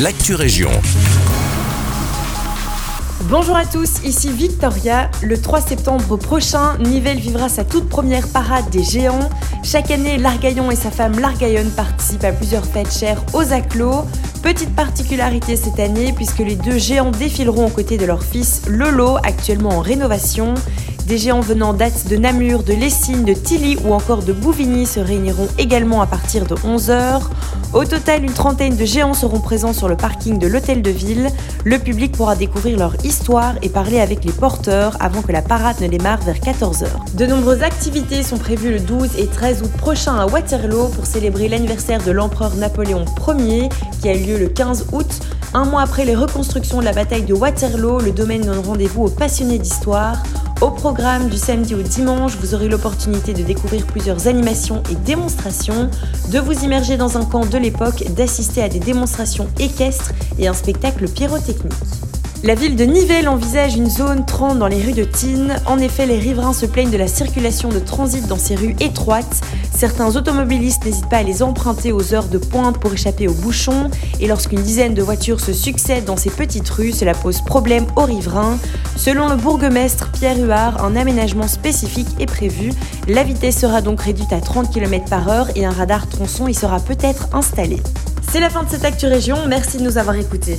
l'actu région. Bonjour à tous, ici Victoria. Le 3 septembre prochain, Nivelles vivra sa toute première parade des géants. Chaque année, Largaillon et sa femme Largaillon participent à plusieurs fêtes chères aux acclos. Petite particularité cette année, puisque les deux géants défileront aux côtés de leur fils Lolo, actuellement en rénovation. Des géants venant datent de Namur, de Lessines, de Tilly ou encore de Bouvigny se réuniront également à partir de 11h. Au total, une trentaine de géants seront présents sur le parking de l'hôtel de ville. Le public pourra découvrir leur histoire et parler avec les porteurs avant que la parade ne démarre vers 14h. De nombreuses activités sont prévues le 12 et 13 août prochain à Waterloo pour célébrer l'anniversaire de l'empereur Napoléon Ier qui a lieu le 15 août. Un mois après les reconstructions de la bataille de Waterloo, le domaine donne rendez-vous aux passionnés d'histoire. Au programme du samedi au dimanche, vous aurez l'opportunité de découvrir plusieurs animations et démonstrations, de vous immerger dans un camp de l'époque, d'assister à des démonstrations équestres et un spectacle pyrotechnique. La ville de Nivelles envisage une zone 30 dans les rues de Tine. En effet, les riverains se plaignent de la circulation de transit dans ces rues étroites. Certains automobilistes n'hésitent pas à les emprunter aux heures de pointe pour échapper aux bouchons. Et lorsqu'une dizaine de voitures se succèdent dans ces petites rues, cela pose problème aux riverains. Selon le bourgmestre Pierre Huard, un aménagement spécifique est prévu. La vitesse sera donc réduite à 30 km par heure et un radar tronçon y sera peut-être installé. C'est la fin de cette Actu Région, merci de nous avoir écoutés.